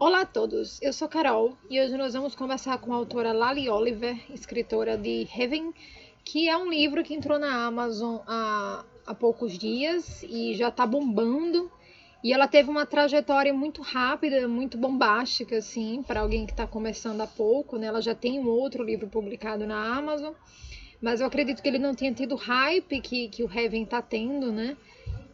Olá a todos, eu sou Carol e hoje nós vamos conversar com a autora Lali Oliver, escritora de Heaven, que é um livro que entrou na Amazon há, há poucos dias e já está bombando. E ela teve uma trajetória muito rápida, muito bombástica, assim, para alguém que está começando há pouco. Né? Ela já tem um outro livro publicado na Amazon, mas eu acredito que ele não tenha tido hype que, que o Heaven está tendo, né?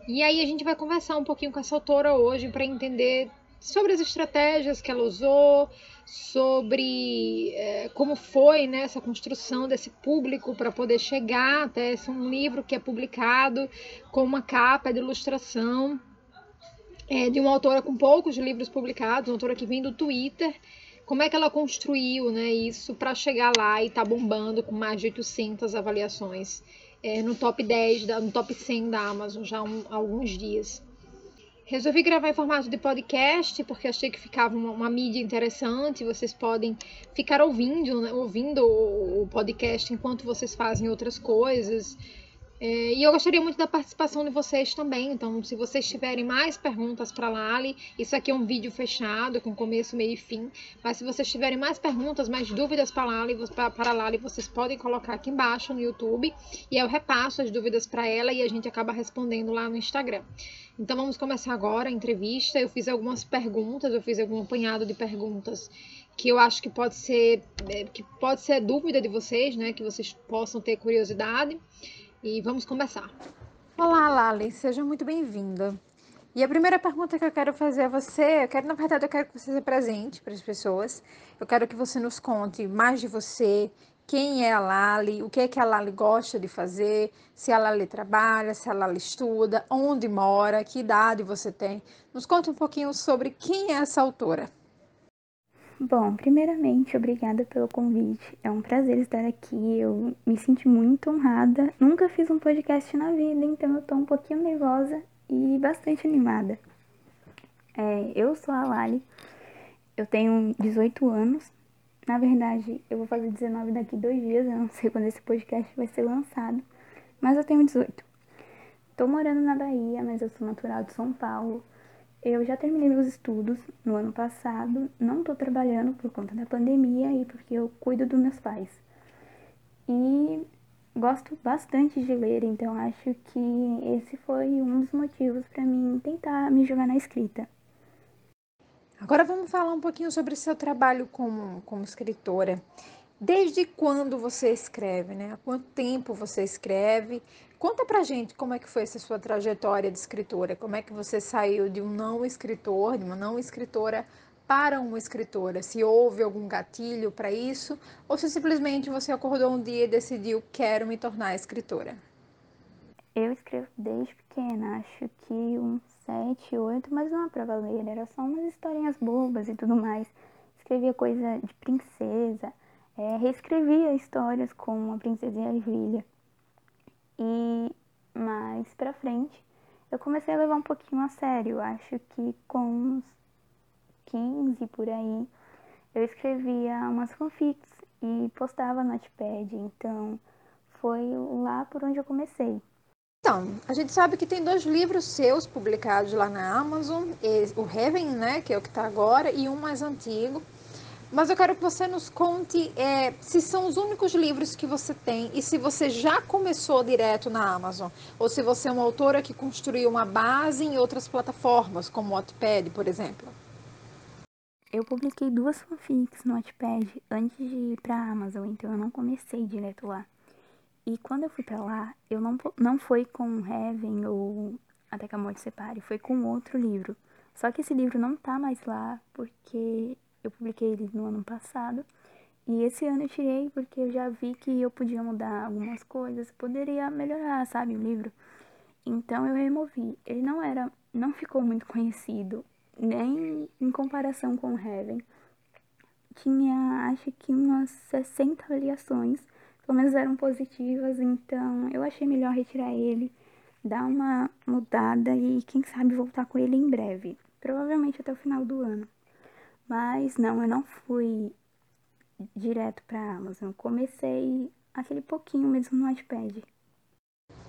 E aí a gente vai conversar um pouquinho com essa autora hoje para entender sobre as estratégias que ela usou, sobre é, como foi né, essa construção desse público para poder chegar até esse um livro que é publicado com uma capa de ilustração é, de uma autora com poucos livros publicados, uma autora que vem do Twitter. Como é que ela construiu né, isso para chegar lá e tá bombando com mais de 800 avaliações é, no top 10, no top 100 da Amazon já há, um, alguns dias. Resolvi gravar em formato de podcast porque achei que ficava uma, uma mídia interessante. Vocês podem ficar ouvindo, né, ouvindo o, o podcast enquanto vocês fazem outras coisas. É, e eu gostaria muito da participação de vocês também. Então, se vocês tiverem mais perguntas para Lali, isso aqui é um vídeo fechado, com começo, meio e fim. Mas se vocês tiverem mais perguntas, mais dúvidas para Lali, para Lali, vocês podem colocar aqui embaixo no YouTube. E eu repasso as dúvidas para ela e a gente acaba respondendo lá no Instagram. Então, vamos começar agora a entrevista. Eu fiz algumas perguntas, eu fiz algum apanhado de perguntas que eu acho que pode ser é, que pode ser dúvida de vocês, né? Que vocês possam ter curiosidade e vamos começar. Olá, Lali, seja muito bem-vinda. E a primeira pergunta que eu quero fazer a você, eu quero, na verdade, eu quero que você se presente para as pessoas. Eu quero que você nos conte mais de você, quem é a Lali, o que é que a Lali gosta de fazer, se a Lali trabalha, se a Lali estuda, onde mora, que idade você tem. Nos conte um pouquinho sobre quem é essa autora. Bom, primeiramente, obrigada pelo convite. É um prazer estar aqui. Eu me sinto muito honrada. Nunca fiz um podcast na vida, então eu tô um pouquinho nervosa e bastante animada. É, eu sou a Lali, eu tenho 18 anos. Na verdade, eu vou fazer 19 daqui dois dias, eu não sei quando esse podcast vai ser lançado, mas eu tenho 18. Tô morando na Bahia, mas eu sou natural de São Paulo. Eu já terminei meus estudos no ano passado, não estou trabalhando por conta da pandemia e porque eu cuido dos meus pais. E gosto bastante de ler, então acho que esse foi um dos motivos para mim tentar me jogar na escrita. Agora vamos falar um pouquinho sobre seu trabalho como, como escritora. Desde quando você escreve, né? Há quanto tempo você escreve? Conta pra gente como é que foi essa sua trajetória de escritora. Como é que você saiu de um não escritor, de uma não escritora para uma escritora? Se houve algum gatilho para isso ou se simplesmente você acordou um dia e decidiu quero me tornar escritora? Eu escrevo desde pequena, acho que uns sete, oito, mas não é pra valer, era só umas historinhas bobas e tudo mais. Escrevia coisa de princesa, é, reescrevia histórias como A Princesa e a Ervilha. E mais pra frente, eu comecei a levar um pouquinho a sério. Acho que com uns 15 por aí, eu escrevia umas fanfics e postava no Notepad. Então, foi lá por onde eu comecei. Então, a gente sabe que tem dois livros seus publicados lá na Amazon, o Heaven, né, que é o que está agora, e um mais antigo, mas eu quero que você nos conte é, se são os únicos livros que você tem e se você já começou direto na Amazon, ou se você é uma autora que construiu uma base em outras plataformas, como o Wattpad, por exemplo. Eu publiquei duas fanfics no Wattpad antes de ir para a Amazon, então eu não comecei direto lá. E quando eu fui para lá, eu não, não foi com Heaven ou Até que a Morte Separe, foi com outro livro. Só que esse livro não tá mais lá porque eu publiquei ele no ano passado. E esse ano eu tirei porque eu já vi que eu podia mudar algumas coisas, poderia melhorar, sabe, o livro. Então eu removi. Ele não era, não ficou muito conhecido, nem em comparação com o Heaven. Tinha, acho que umas 60 avaliações, pelo menos eram positivas, então eu achei melhor retirar ele, dar uma mudada e quem sabe voltar com ele em breve, provavelmente até o final do ano. Mas não, eu não fui direto para a Amazon. Comecei aquele pouquinho mesmo no iPad.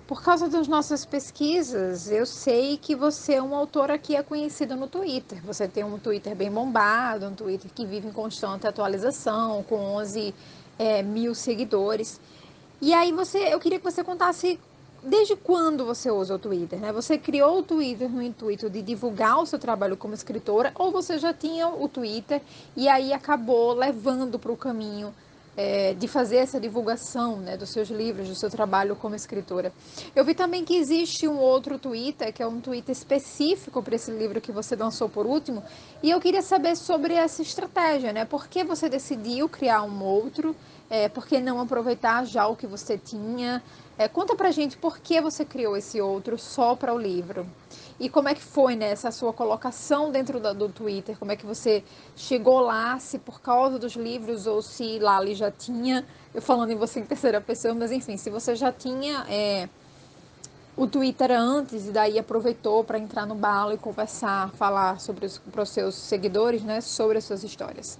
Por causa das nossas pesquisas, eu sei que você é um autora que é conhecido no Twitter. Você tem um Twitter bem bombado, um Twitter que vive em constante atualização, com 11 é, mil seguidores. E aí você, eu queria que você contasse desde quando você usa o Twitter, né? Você criou o Twitter no intuito de divulgar o seu trabalho como escritora, ou você já tinha o Twitter e aí acabou levando para o caminho é, de fazer essa divulgação né, dos seus livros, do seu trabalho como escritora. Eu vi também que existe um outro Twitter, que é um Twitter específico para esse livro que você lançou por último, e eu queria saber sobre essa estratégia, né? Por que você decidiu criar um outro? É, por que não aproveitar já o que você tinha? É, conta pra gente por que você criou esse outro só para o livro. E como é que foi né, sua colocação dentro do, do Twitter? Como é que você chegou lá, se por causa dos livros ou se Lali já tinha, eu falando em você em terceira pessoa, mas enfim, se você já tinha é, o Twitter antes e daí aproveitou para entrar no balo e conversar, falar sobre os seus seguidores, né, sobre as suas histórias.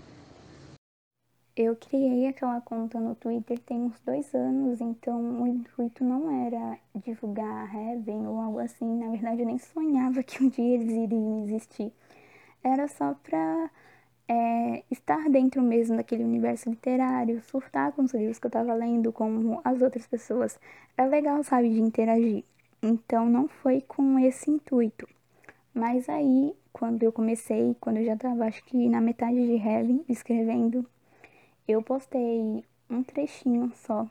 Eu criei aquela conta no Twitter tem uns dois anos, então o intuito não era divulgar Heaven ou algo assim. Na verdade, eu nem sonhava que um dia eles iriam existir. Era só pra é, estar dentro mesmo daquele universo literário, surtar com os livros que eu tava lendo, com as outras pessoas. Era legal, sabe, de interagir. Então não foi com esse intuito. Mas aí, quando eu comecei, quando eu já tava, acho que na metade de Heaven, escrevendo eu postei um trechinho só.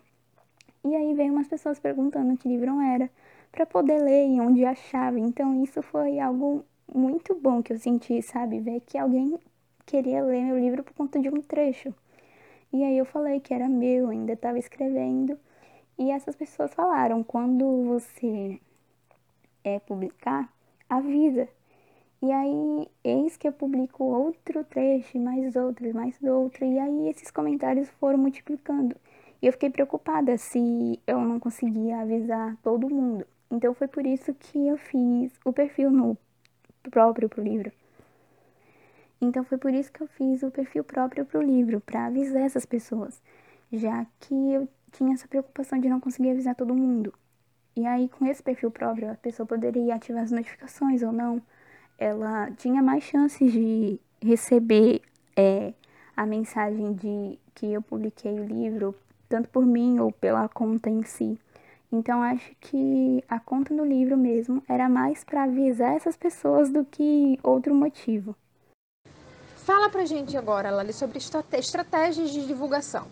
E aí veio umas pessoas perguntando que livro era, para poder ler e onde achava. Então isso foi algo muito bom que eu senti, sabe? Ver que alguém queria ler meu livro por conta de um trecho. E aí eu falei que era meu, ainda estava escrevendo. E essas pessoas falaram: quando você é publicar, avisa. E aí, eis que eu publico outro trecho, mais outro, mais outro, e aí esses comentários foram multiplicando. E eu fiquei preocupada se eu não conseguia avisar todo mundo. Então foi por isso que eu fiz o perfil no próprio pro livro. Então foi por isso que eu fiz o perfil próprio pro livro, para avisar essas pessoas, já que eu tinha essa preocupação de não conseguir avisar todo mundo. E aí com esse perfil próprio a pessoa poderia ativar as notificações ou não ela tinha mais chances de receber é, a mensagem de que eu publiquei o livro, tanto por mim ou pela conta em si. Então acho que a conta do livro mesmo era mais para avisar essas pessoas do que outro motivo. Fala pra gente agora, Lali, sobre estratégias de divulgação.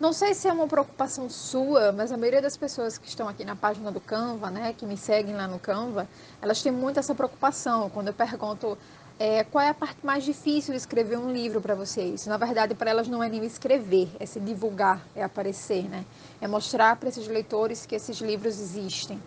Não sei se é uma preocupação sua, mas a maioria das pessoas que estão aqui na página do Canva, né, que me seguem lá no Canva, elas têm muito essa preocupação. Quando eu pergunto é, qual é a parte mais difícil de escrever um livro para vocês, na verdade, para elas não é nem escrever, é se divulgar, é aparecer, né? É mostrar para esses leitores que esses livros existem.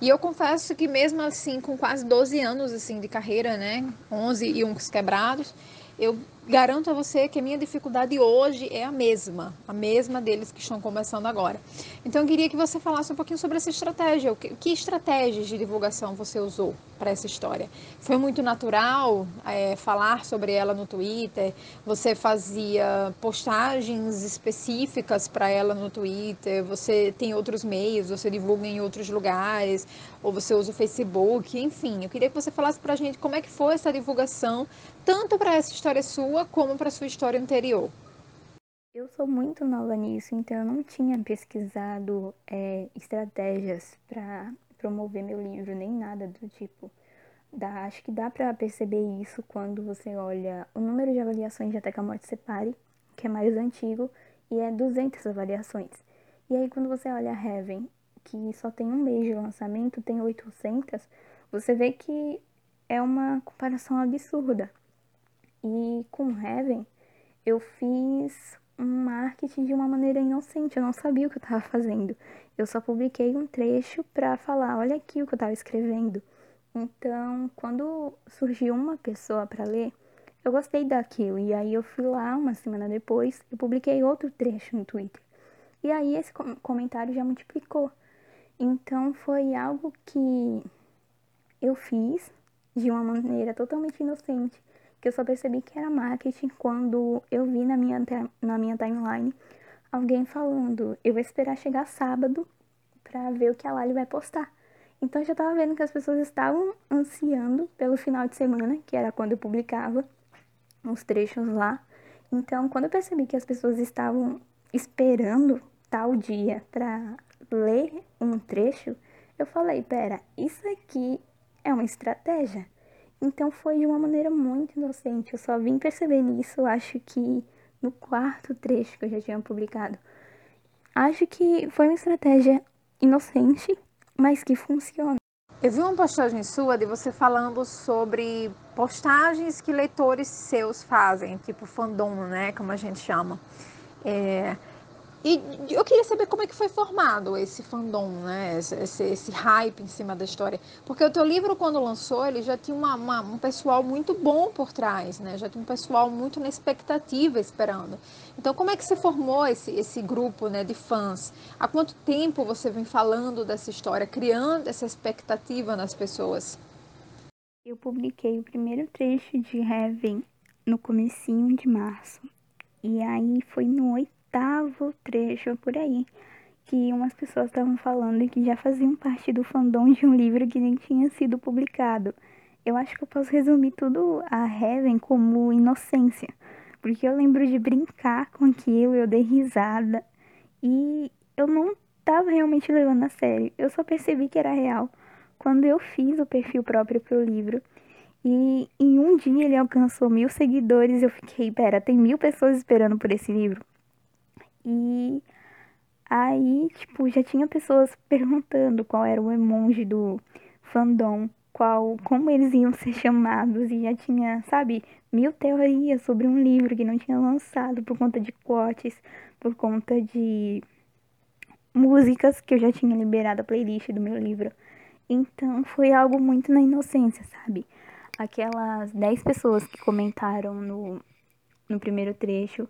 E eu confesso que mesmo assim, com quase 12 anos assim de carreira, né, 11 e uns quebrados, eu garanto a você que a minha dificuldade hoje é a mesma, a mesma deles que estão começando agora. Então eu queria que você falasse um pouquinho sobre essa estratégia. Que, estratégias de divulgação você usou para essa história? Foi muito natural é, falar sobre ela no Twitter? Você fazia postagens específicas para ela no Twitter? Você tem outros meios? Você divulga em outros lugares? Ou você usa o Facebook? Enfim, eu queria que você falasse para a gente como é que foi essa divulgação, tanto para essa história sua como para sua história anterior? Eu sou muito nova nisso, então eu não tinha pesquisado é, estratégias para promover meu livro, nem nada do tipo. Dá, acho que dá para perceber isso quando você olha o número de avaliações de Até que a Morte Separe, que é mais antigo, e é 200 avaliações. E aí quando você olha Heaven, que só tem um mês de lançamento, tem 800, você vê que é uma comparação absurda. E com Heaven, eu fiz um marketing de uma maneira inocente, eu não sabia o que eu estava fazendo. Eu só publiquei um trecho para falar, olha aqui o que eu estava escrevendo. Então, quando surgiu uma pessoa para ler, eu gostei daquilo. E aí eu fui lá, uma semana depois, e publiquei outro trecho no Twitter. E aí esse comentário já multiplicou. Então foi algo que eu fiz de uma maneira totalmente inocente que eu só percebi que era marketing quando eu vi na minha, na minha timeline alguém falando: eu vou esperar chegar sábado para ver o que a Lali vai postar. Então eu já tava vendo que as pessoas estavam ansiando pelo final de semana, que era quando eu publicava os trechos lá. Então, quando eu percebi que as pessoas estavam esperando tal dia para ler um trecho, eu falei, pera, isso aqui é uma estratégia. Então foi de uma maneira muito inocente. Eu só vim perceber nisso, acho que no quarto trecho que eu já tinha publicado. Acho que foi uma estratégia inocente, mas que funciona. Eu vi uma postagem sua de você falando sobre postagens que leitores seus fazem, tipo fandom, né, como a gente chama. É, e eu queria saber como é que foi formado esse fandom, né? Esse, esse, esse, hype em cima da história. Porque o teu livro, quando lançou, ele já tinha uma, uma, um pessoal muito bom por trás, né? Já tinha um pessoal muito na expectativa esperando. Então, como é que se formou esse, esse grupo né, de fãs? Há quanto tempo você vem falando dessa história, criando essa expectativa nas pessoas? Eu publiquei o primeiro trecho de Heaven no comecinho de março. E aí foi no oitavo trecho por aí, que umas pessoas estavam falando que já faziam parte do fandom de um livro que nem tinha sido publicado. Eu acho que eu posso resumir tudo a Heaven como inocência, porque eu lembro de brincar com aquilo, eu dei risada e eu não estava realmente levando a sério. Eu só percebi que era real quando eu fiz o perfil próprio para o livro. E em um dia ele alcançou mil seguidores. Eu fiquei, pera, tem mil pessoas esperando por esse livro. E aí, tipo, já tinha pessoas perguntando qual era o emoji do fandom, qual, como eles iam ser chamados, e já tinha, sabe, mil teorias sobre um livro que não tinha lançado por conta de quotes, por conta de músicas que eu já tinha liberado a playlist do meu livro. Então foi algo muito na inocência, sabe? Aquelas 10 pessoas que comentaram no, no primeiro trecho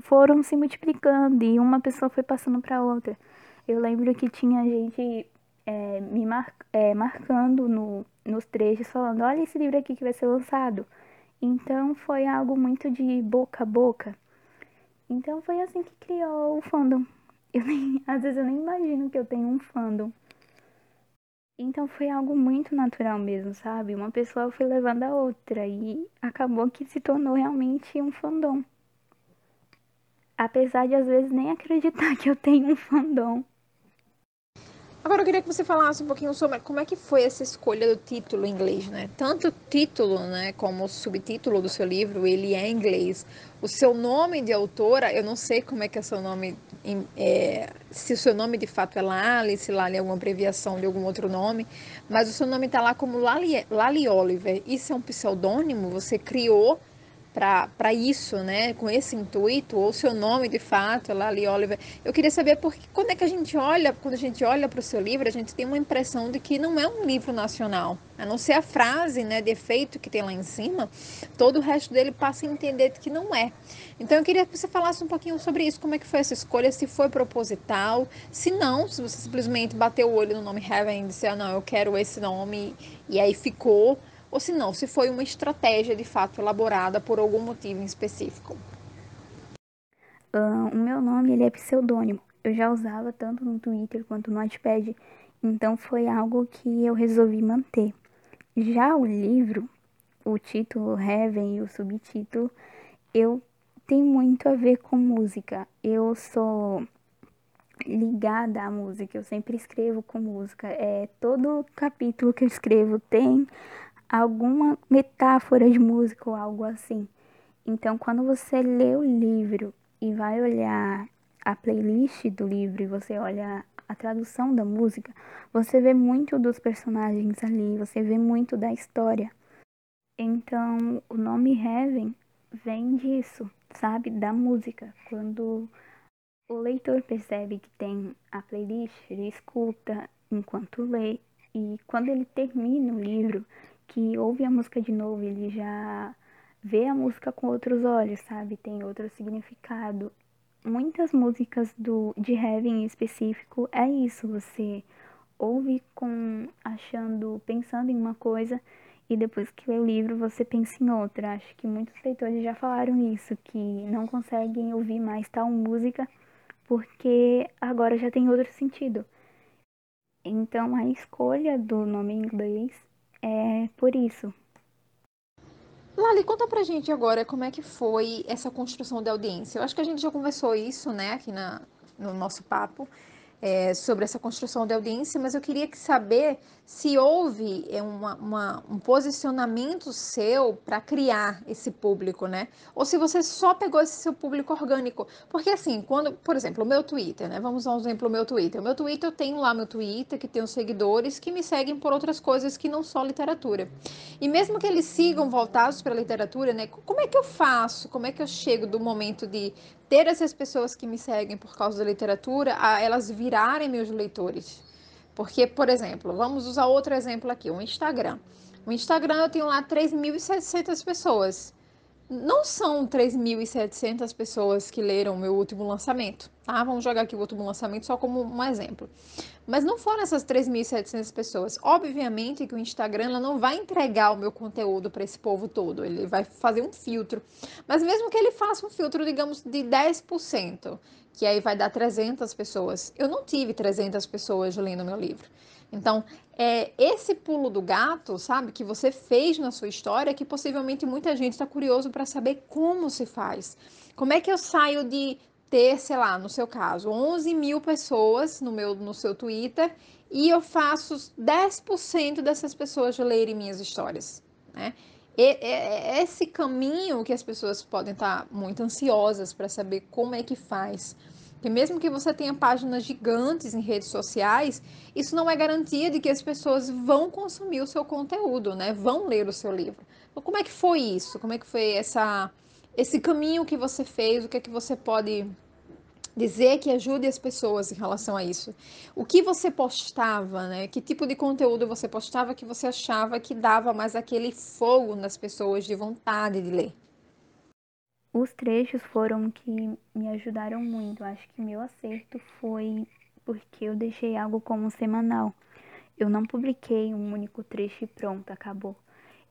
foram se multiplicando e uma pessoa foi passando para outra. Eu lembro que tinha gente é, me mar, é, marcando no, nos trechos, falando: olha esse livro aqui que vai ser lançado. Então foi algo muito de boca a boca. Então foi assim que criou o fandom. Eu nem, às vezes eu nem imagino que eu tenho um fandom. Então foi algo muito natural mesmo, sabe? Uma pessoa foi levando a outra e acabou que se tornou realmente um fandom. Apesar de às vezes nem acreditar que eu tenho um fandom. Agora eu queria que você falasse um pouquinho sobre como é que foi essa escolha do título em inglês, né? Tanto o título, né, como o subtítulo do seu livro, ele é em inglês. O seu nome de autora, eu não sei como é que é seu nome, é, se o seu nome de fato é Lali, se Lali é alguma abreviação de algum outro nome, mas o seu nome está lá como Lali, Lali Oliver. Isso é um pseudônimo? Você criou para isso, né? Com esse intuito, ou seu nome de fato, Lali Oliver. Eu queria saber porque quando é que a gente olha, quando a gente olha para o seu livro, a gente tem uma impressão de que não é um livro nacional. A não ser a frase, né, de efeito que tem lá em cima, todo o resto dele passa a entender que não é. Então eu queria que você falasse um pouquinho sobre isso, como é que foi essa escolha, se foi proposital, se não, se você simplesmente bateu o olho no nome Heaven e disse, ah, não, eu quero esse nome, e aí ficou ou se não, se foi uma estratégia de fato elaborada por algum motivo em específico. Uh, o meu nome ele é pseudônimo. Eu já usava tanto no Twitter quanto no Notepad, então foi algo que eu resolvi manter. Já o livro, o título Heaven e o subtítulo, eu tem muito a ver com música. Eu sou ligada à música, eu sempre escrevo com música. É todo capítulo que eu escrevo tem alguma metáfora de música ou algo assim. Então, quando você lê o livro e vai olhar a playlist do livro e você olha a tradução da música, você vê muito dos personagens ali, você vê muito da história. Então, o nome Heaven vem disso, sabe? Da música. Quando o leitor percebe que tem a playlist, ele escuta enquanto lê, e quando ele termina o livro, que ouve a música de novo, ele já vê a música com outros olhos, sabe? Tem outro significado. Muitas músicas do de Heaven em específico é isso, você ouve com achando, pensando em uma coisa e depois que lê o livro você pensa em outra. Acho que muitos leitores já falaram isso, que não conseguem ouvir mais tal música porque agora já tem outro sentido. Então a escolha do nome em inglês é por isso. Lali, conta pra gente agora como é que foi essa construção da audiência. Eu acho que a gente já conversou isso, né, aqui na, no nosso papo, é, sobre essa construção de audiência, mas eu queria saber se houve é, uma, uma, um posicionamento seu para criar esse público, né? Ou se você só pegou esse seu público orgânico. Porque assim, quando, por exemplo, o meu Twitter, né? Vamos dar um exemplo, o meu Twitter. O meu Twitter, eu tenho lá meu Twitter, que tem os seguidores que me seguem por outras coisas que não só literatura. E mesmo que eles sigam voltados para a literatura, né? Como é que eu faço? Como é que eu chego do momento de ter essas pessoas que me seguem por causa da literatura a elas virarem meus leitores? Porque, por exemplo, vamos usar outro exemplo aqui, o Instagram. O Instagram eu tenho lá 3.700 pessoas. Não são 3.700 pessoas que leram meu último lançamento, tá? Vamos jogar aqui o último lançamento só como um exemplo. Mas não foram essas 3.700 pessoas. Obviamente que o Instagram não vai entregar o meu conteúdo para esse povo todo, ele vai fazer um filtro. Mas mesmo que ele faça um filtro, digamos, de 10%, que aí vai dar 300 pessoas. Eu não tive 300 pessoas lendo meu livro. Então, é esse pulo do gato, sabe, que você fez na sua história, que possivelmente muita gente está curioso para saber como se faz. Como é que eu saio de ter, sei lá, no seu caso, 11 mil pessoas no, meu, no seu Twitter e eu faço 10% dessas pessoas lerem minhas histórias, né? esse caminho que as pessoas podem estar muito ansiosas para saber como é que faz. Porque mesmo que você tenha páginas gigantes em redes sociais, isso não é garantia de que as pessoas vão consumir o seu conteúdo, né? Vão ler o seu livro. Então, como é que foi isso? Como é que foi essa, esse caminho que você fez? O que é que você pode dizer que ajude as pessoas em relação a isso. O que você postava, né? Que tipo de conteúdo você postava que você achava que dava mais aquele fogo nas pessoas de vontade de ler? Os trechos foram que me ajudaram muito. Acho que meu acerto foi porque eu deixei algo como semanal. Eu não publiquei um único trecho e pronto, acabou.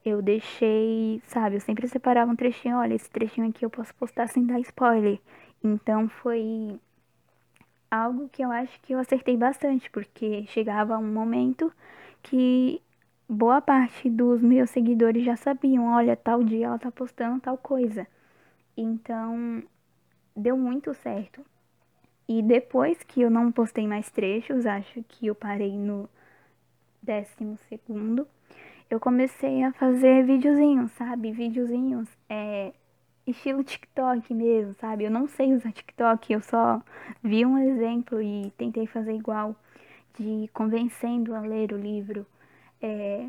Eu deixei, sabe, eu sempre separava um trechinho, olha, esse trechinho aqui eu posso postar sem dar spoiler. Então foi algo que eu acho que eu acertei bastante, porque chegava um momento que boa parte dos meus seguidores já sabiam, olha, tal dia ela tá postando tal coisa. Então, deu muito certo. E depois que eu não postei mais trechos, acho que eu parei no décimo segundo, eu comecei a fazer videozinhos, sabe? Videozinhos é, estilo TikTok mesmo, sabe? Eu não sei usar TikTok, eu só vi um exemplo e tentei fazer igual, de convencendo a ler o livro, é,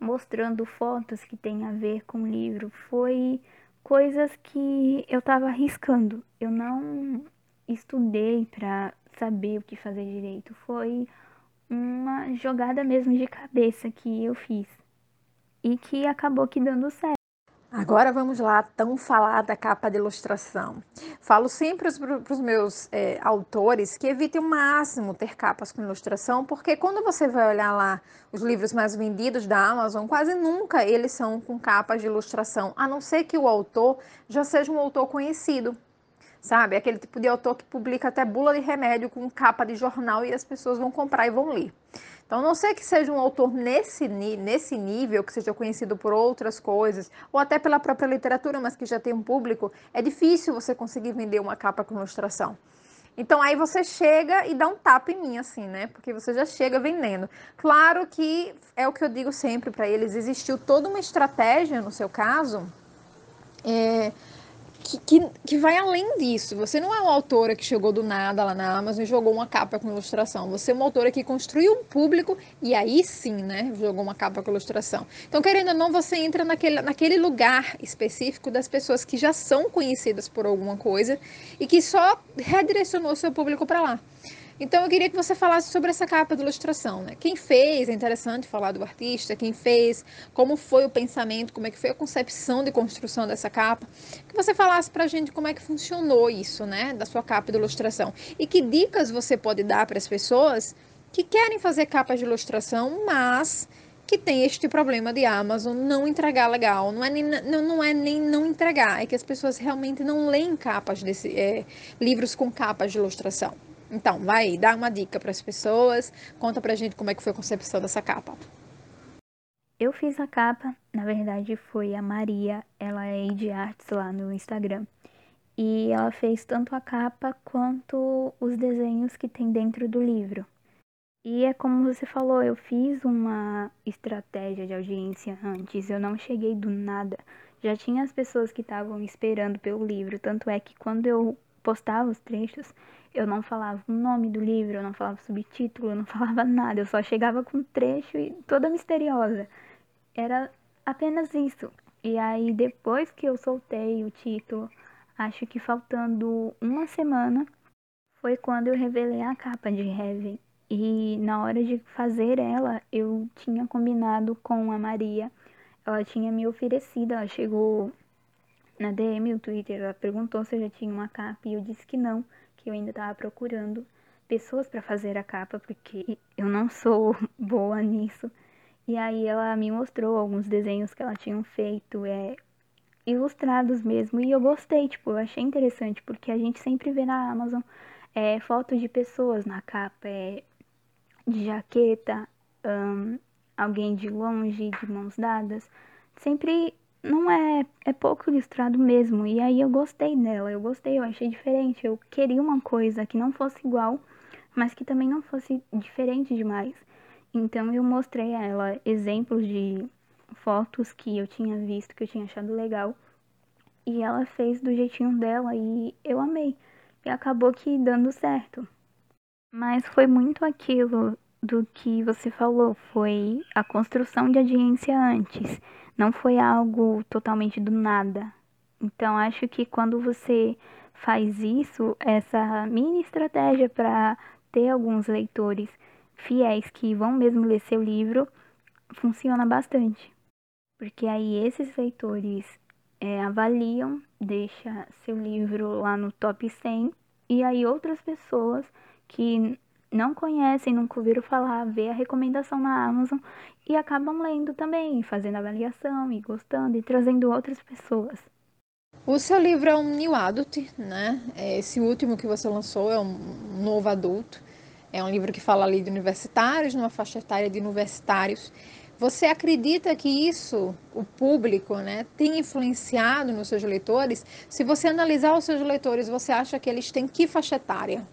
mostrando fotos que tem a ver com o livro. Foi coisas que eu tava arriscando. Eu não estudei para saber o que fazer direito. Foi uma jogada mesmo de cabeça que eu fiz e que acabou que dando certo. Agora vamos lá, tão falada capa de ilustração. Falo sempre para os meus é, autores que evitem o máximo ter capas com ilustração, porque quando você vai olhar lá os livros mais vendidos da Amazon, quase nunca eles são com capas de ilustração, a não ser que o autor já seja um autor conhecido. Sabe? Aquele tipo de autor que publica até bula de remédio com capa de jornal e as pessoas vão comprar e vão ler. Então, não ser que seja um autor nesse, nesse nível, que seja conhecido por outras coisas, ou até pela própria literatura, mas que já tem um público, é difícil você conseguir vender uma capa com ilustração. Então aí você chega e dá um tapa em mim, assim, né? Porque você já chega vendendo. Claro que é o que eu digo sempre para eles: existiu toda uma estratégia no seu caso. É, que, que, que, vai além disso. Você não é uma autora que chegou do nada lá na Amazon e jogou uma capa com ilustração. Você é uma autora que construiu um público e aí sim, né, jogou uma capa com ilustração. Então, querendo ou não, você entra naquele, naquele lugar específico das pessoas que já são conhecidas por alguma coisa e que só redirecionou seu público para lá. Então eu queria que você falasse sobre essa capa de ilustração, né? Quem fez, é interessante falar do artista, quem fez, como foi o pensamento, como é que foi a concepção de construção dessa capa. Que você falasse pra gente como é que funcionou isso, né, da sua capa de ilustração. E que dicas você pode dar para as pessoas que querem fazer capas de ilustração, mas que tem este problema de Amazon não entregar legal. Não é nem não, não, é nem não entregar, é que as pessoas realmente não leem capas desse é, livros com capas de ilustração. Então, vai, dá uma dica para as pessoas, conta pra gente como é que foi a concepção dessa capa. Eu fiz a capa, na verdade foi a Maria, ela é de artes lá no Instagram. E ela fez tanto a capa quanto os desenhos que tem dentro do livro. E é como você falou, eu fiz uma estratégia de audiência antes, eu não cheguei do nada. Já tinha as pessoas que estavam esperando pelo livro, tanto é que quando eu postava os trechos, eu não falava o nome do livro, eu não falava subtítulo, eu não falava nada, eu só chegava com um trecho e toda misteriosa. Era apenas isso. E aí depois que eu soltei o título, acho que faltando uma semana, foi quando eu revelei a capa de Heaven. E na hora de fazer ela, eu tinha combinado com a Maria. Ela tinha me oferecido, ela chegou na DM, o Twitter, ela perguntou se eu já tinha uma capa e eu disse que não, que eu ainda estava procurando pessoas para fazer a capa, porque eu não sou boa nisso. E aí ela me mostrou alguns desenhos que ela tinha feito, é, ilustrados mesmo, e eu gostei, tipo, eu achei interessante, porque a gente sempre vê na Amazon é, fotos de pessoas na capa, é, de jaqueta, um, alguém de longe, de mãos dadas. Sempre não é, é pouco ilustrado mesmo. E aí eu gostei dela, eu gostei, eu achei diferente. Eu queria uma coisa que não fosse igual, mas que também não fosse diferente demais. Então eu mostrei a ela exemplos de fotos que eu tinha visto, que eu tinha achado legal. E ela fez do jeitinho dela e eu amei. E acabou que dando certo. Mas foi muito aquilo do que você falou, foi a construção de audiência antes, não foi algo totalmente do nada. Então acho que quando você faz isso, essa mini estratégia para ter alguns leitores fiéis que vão mesmo ler seu livro, funciona bastante. Porque aí esses leitores é, avaliam, deixa seu livro lá no top 100 e aí outras pessoas que não conhecem, nunca ouviram falar, vê a recomendação na Amazon e acabam lendo também, fazendo avaliação e gostando e trazendo outras pessoas. O seu livro é um new adult, né? É, esse último que você lançou é um novo adulto. É um livro que fala ali de universitários, numa faixa etária de universitários. Você acredita que isso, o público, né, tem influenciado nos seus leitores? Se você analisar os seus leitores, você acha que eles têm que faixa etária?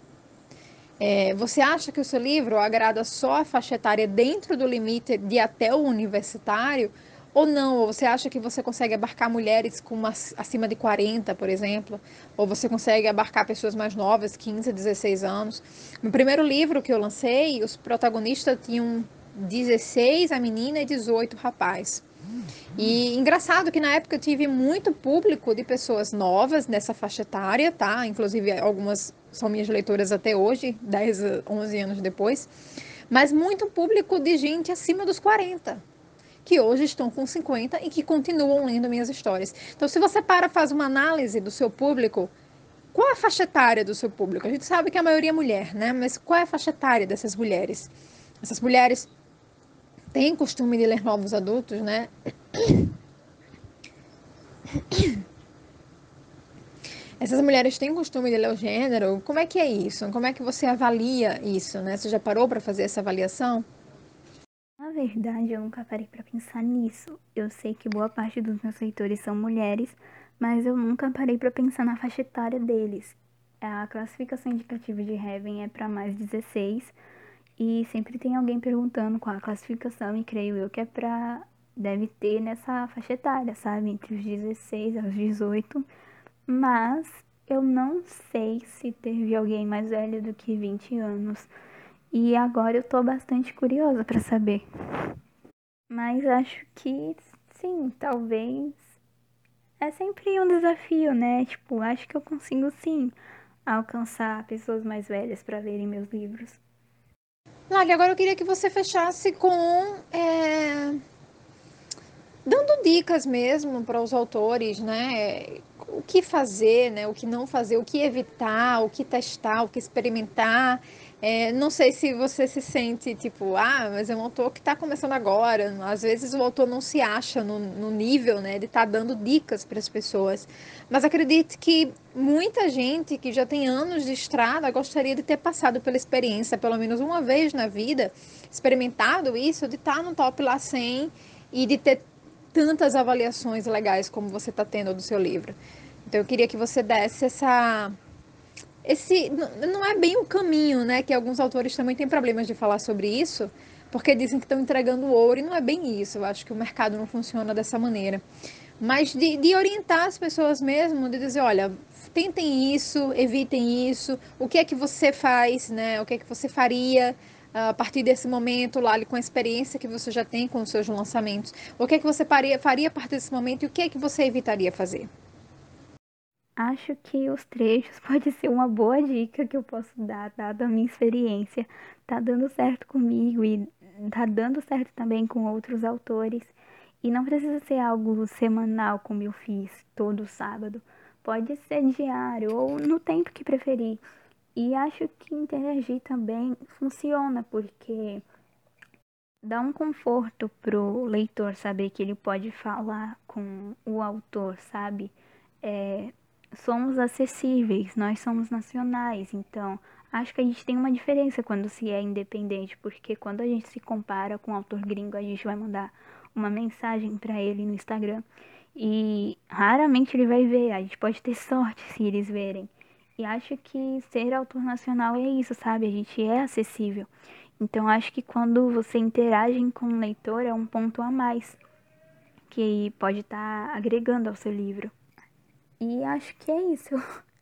É, você acha que o seu livro agrada só a faixa etária dentro do limite de até o universitário? Ou não? Ou você acha que você consegue abarcar mulheres com uma, acima de 40, por exemplo? Ou você consegue abarcar pessoas mais novas, 15, 16 anos? No primeiro livro que eu lancei, os protagonistas tinham 16 a menina e 18 rapaz. E engraçado que na época eu tive muito público de pessoas novas nessa faixa etária, tá? Inclusive algumas são minhas leitoras até hoje, 10, 11 anos depois. Mas muito público de gente acima dos 40, que hoje estão com 50 e que continuam lendo minhas histórias. Então, se você para faz uma análise do seu público, qual é a faixa etária do seu público? A gente sabe que a maioria é mulher, né? Mas qual é a faixa etária dessas mulheres? Essas mulheres têm costume de ler novos adultos, né? Essas mulheres têm costume de ler o gênero? Como é que é isso? Como é que você avalia isso, né? Você já parou para fazer essa avaliação? Na verdade, eu nunca parei para pensar nisso. Eu sei que boa parte dos meus leitores são mulheres, mas eu nunca parei para pensar na faixa etária deles. A classificação indicativa de Heaven é para mais 16 e sempre tem alguém perguntando qual a classificação e creio eu que é para deve ter nessa faixa etária, sabe? Entre os 16 aos 18. Mas eu não sei se teve alguém mais velho do que 20 anos. E agora eu tô bastante curiosa para saber. Mas acho que sim, talvez. É sempre um desafio, né? Tipo, acho que eu consigo sim alcançar pessoas mais velhas para lerem meus livros. Lali, agora eu queria que você fechasse com é, dando dicas mesmo para os autores, né? O que fazer, né? O que não fazer, o que evitar, o que testar, o que experimentar, É, não sei se você se sente tipo, ah, mas é um autor que está começando agora. Às vezes o autor não se acha no, no nível né, de estar tá dando dicas para as pessoas. Mas acredite que muita gente que já tem anos de estrada gostaria de ter passado pela experiência, pelo menos uma vez na vida, experimentado isso, de estar tá no top lá 100 e de ter tantas avaliações legais como você está tendo do seu livro. Então eu queria que você desse essa esse não é bem o caminho, né? Que alguns autores também têm problemas de falar sobre isso, porque dizem que estão entregando ouro e não é bem isso. Eu acho que o mercado não funciona dessa maneira. Mas de, de orientar as pessoas mesmo, de dizer, olha, tentem isso, evitem isso, o que é que você faz, né? O que é que você faria a partir desse momento lá, com a experiência que você já tem com os seus lançamentos. O que é que você faria, faria a partir desse momento e o que é que você evitaria fazer? Acho que os trechos pode ser uma boa dica que eu posso dar, dada a minha experiência. Tá dando certo comigo e tá dando certo também com outros autores. E não precisa ser algo semanal como eu fiz todo sábado. Pode ser diário ou no tempo que preferir. E acho que interagir também funciona, porque dá um conforto pro leitor saber que ele pode falar com o autor, sabe? É, somos acessíveis, nós somos nacionais, então acho que a gente tem uma diferença quando se é independente, porque quando a gente se compara com um autor gringo, a gente vai mandar uma mensagem para ele no Instagram e raramente ele vai ver, a gente pode ter sorte se eles verem. E acho que ser autor nacional é isso, sabe? A gente é acessível. Então acho que quando você interage com o leitor é um ponto a mais que pode estar tá agregando ao seu livro. E acho que é isso.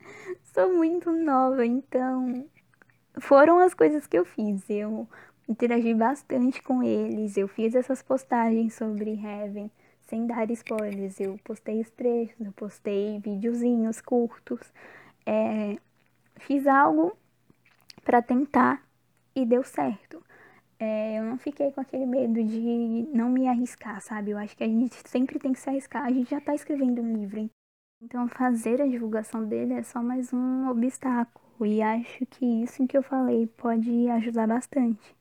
Sou muito nova, então foram as coisas que eu fiz. Eu interagi bastante com eles, eu fiz essas postagens sobre Heaven sem dar spoilers. Eu postei os trechos, eu postei videozinhos curtos. É, fiz algo para tentar e deu certo. É, eu não fiquei com aquele medo de não me arriscar, sabe? Eu acho que a gente sempre tem que se arriscar. A gente já tá escrevendo um livro, então, fazer a divulgação dele é só mais um obstáculo, e acho que isso que eu falei pode ajudar bastante.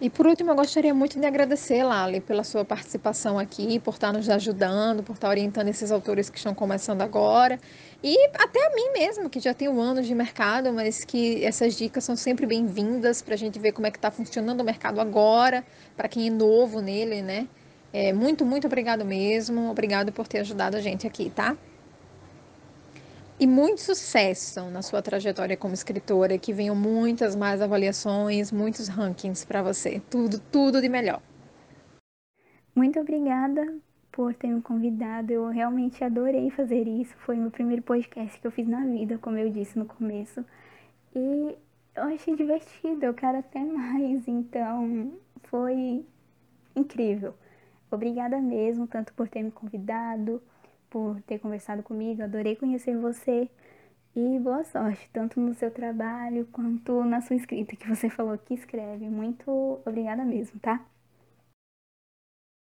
E por último, eu gostaria muito de agradecer, Lali, pela sua participação aqui, por estar nos ajudando, por estar orientando esses autores que estão começando agora. E até a mim mesmo, que já tenho anos de mercado, mas que essas dicas são sempre bem-vindas para a gente ver como é que está funcionando o mercado agora, para quem é novo nele, né? É, muito, muito obrigado mesmo. Obrigado por ter ajudado a gente aqui, tá? e muito sucesso na sua trajetória como escritora, que venham muitas mais avaliações, muitos rankings para você. Tudo, tudo de melhor. Muito obrigada por ter me convidado. Eu realmente adorei fazer isso. Foi meu primeiro podcast que eu fiz na vida, como eu disse no começo. E eu achei divertido, eu quero até mais. Então, foi incrível. Obrigada mesmo, tanto por ter me convidado por ter conversado comigo. Adorei conhecer você e boa sorte, tanto no seu trabalho quanto na sua escrita, que você falou que escreve. Muito obrigada mesmo, tá?